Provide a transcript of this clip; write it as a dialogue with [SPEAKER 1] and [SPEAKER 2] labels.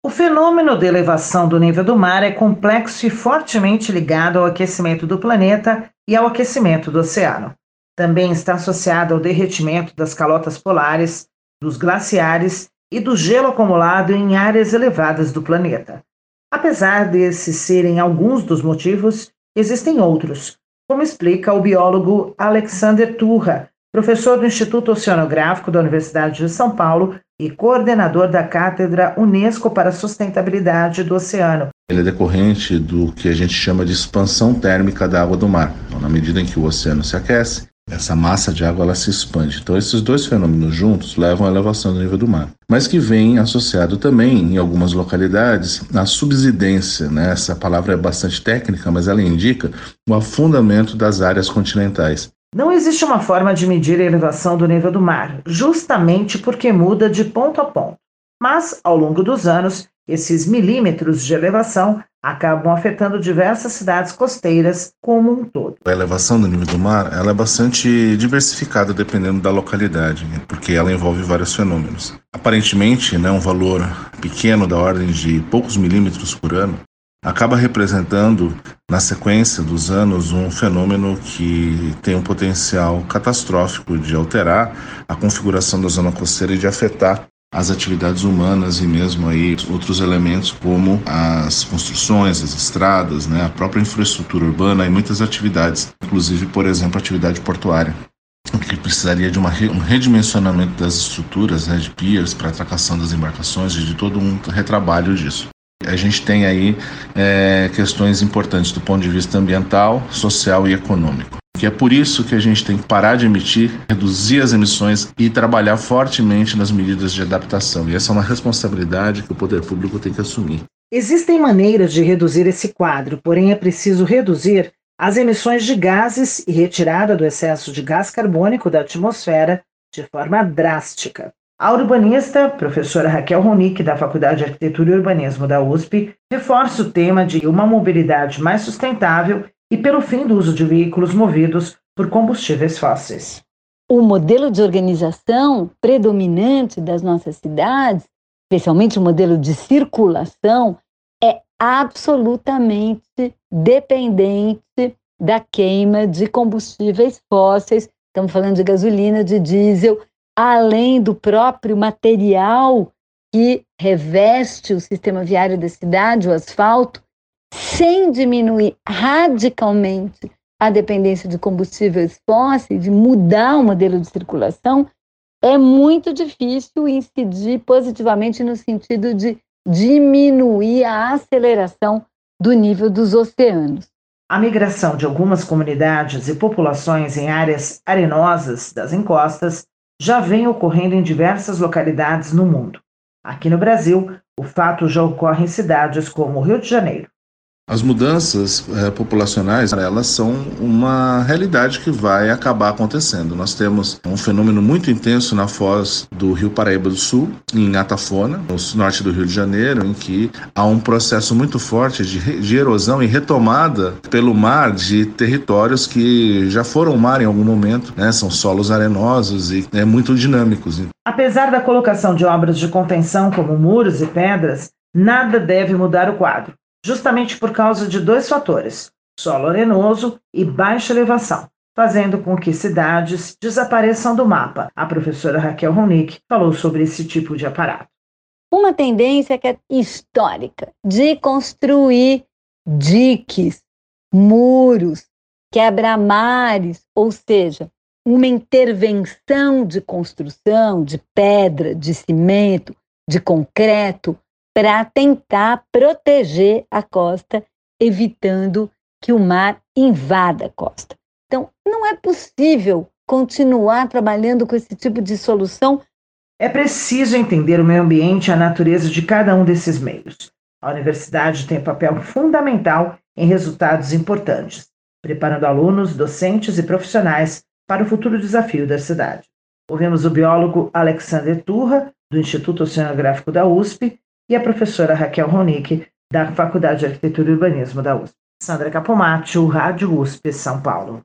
[SPEAKER 1] O fenômeno de elevação do nível do mar é complexo e fortemente ligado ao aquecimento do planeta e ao aquecimento do oceano. Também está associado ao derretimento das calotas polares, dos glaciares e do gelo acumulado em áreas elevadas do planeta. Apesar desses serem alguns dos motivos, existem outros, como explica o biólogo Alexander Turra, professor do Instituto Oceanográfico da Universidade de São Paulo e coordenador da Cátedra Unesco para a Sustentabilidade do Oceano.
[SPEAKER 2] Ele é decorrente do que a gente chama de expansão térmica da água do mar. Então, na medida em que o oceano se aquece, essa massa de água ela se expande. Então, esses dois fenômenos juntos levam à elevação do nível do mar. Mas que vem associado também, em algumas localidades, à subsidência. Né? Essa palavra é bastante técnica, mas ela indica o afundamento das áreas continentais.
[SPEAKER 1] Não existe uma forma de medir a elevação do nível do mar, justamente porque muda de ponto a ponto. Mas, ao longo dos anos, esses milímetros de elevação acabam afetando diversas cidades costeiras como um todo.
[SPEAKER 2] A elevação do nível do mar ela é bastante diversificada dependendo da localidade, porque ela envolve vários fenômenos. Aparentemente, né, um valor pequeno da ordem de poucos milímetros por ano acaba representando, na sequência dos anos, um fenômeno que tem um potencial catastrófico de alterar a configuração da zona costeira e de afetar as atividades humanas e mesmo aí outros elementos como as construções, as estradas, né, a própria infraestrutura urbana e muitas atividades, inclusive, por exemplo, atividade portuária que precisaria de uma, um redimensionamento das estruturas né, de piers para atracação das embarcações e de todo um retrabalho disso. A gente tem aí é, questões importantes do ponto de vista ambiental, social e econômico. Que é por isso que a gente tem que parar de emitir, reduzir as emissões e trabalhar fortemente nas medidas de adaptação. E essa é uma responsabilidade que o poder público tem que assumir.
[SPEAKER 1] Existem maneiras de reduzir esse quadro, porém é preciso reduzir as emissões de gases e retirada do excesso de gás carbônico da atmosfera de forma drástica. A urbanista, professora Raquel Ronick, da Faculdade de Arquitetura e Urbanismo da USP, reforça o tema de uma mobilidade mais sustentável e pelo fim do uso de veículos movidos por combustíveis fósseis.
[SPEAKER 3] O modelo de organização predominante das nossas cidades, especialmente o modelo de circulação, é absolutamente dependente da queima de combustíveis fósseis. Estamos falando de gasolina, de diesel, além do próprio material que reveste o sistema viário da cidade, o asfalto, sem diminuir radicalmente a dependência de combustíveis fósseis, de mudar o modelo de circulação, é muito difícil incidir positivamente no sentido de diminuir a aceleração do nível dos oceanos.
[SPEAKER 1] A migração de algumas comunidades e populações em áreas arenosas das encostas já vem ocorrendo em diversas localidades no mundo. Aqui no Brasil, o fato já ocorre em cidades como Rio de Janeiro,
[SPEAKER 2] as mudanças é, populacionais, elas são uma realidade que vai acabar acontecendo. Nós temos um fenômeno muito intenso na foz do Rio Paraíba do Sul, em Atafona, no norte do Rio de Janeiro, em que há um processo muito forte de, de erosão e retomada pelo mar de territórios que já foram mar em algum momento, né? são solos arenosos e é, muito dinâmicos.
[SPEAKER 1] Apesar da colocação de obras de contenção como muros e pedras, nada deve mudar o quadro justamente por causa de dois fatores: solo arenoso e baixa elevação, fazendo com que cidades desapareçam do mapa. A professora Raquel Ronick falou sobre esse tipo de aparato.
[SPEAKER 3] Uma tendência que é histórica de construir diques, muros, quebra-mares, ou seja, uma intervenção de construção de pedra, de cimento, de concreto, para tentar proteger a costa, evitando que o mar invada a costa. Então, não é possível continuar trabalhando com esse tipo de solução.
[SPEAKER 1] É preciso entender o meio ambiente e a natureza de cada um desses meios. A universidade tem papel fundamental em resultados importantes, preparando alunos, docentes e profissionais para o futuro desafio da cidade. Ouvimos o biólogo Alexander Turra, do Instituto Oceanográfico da USP, e a professora Raquel Ronick, da Faculdade de Arquitetura e Urbanismo da USP. Sandra Capomatto, Rádio USP, São Paulo.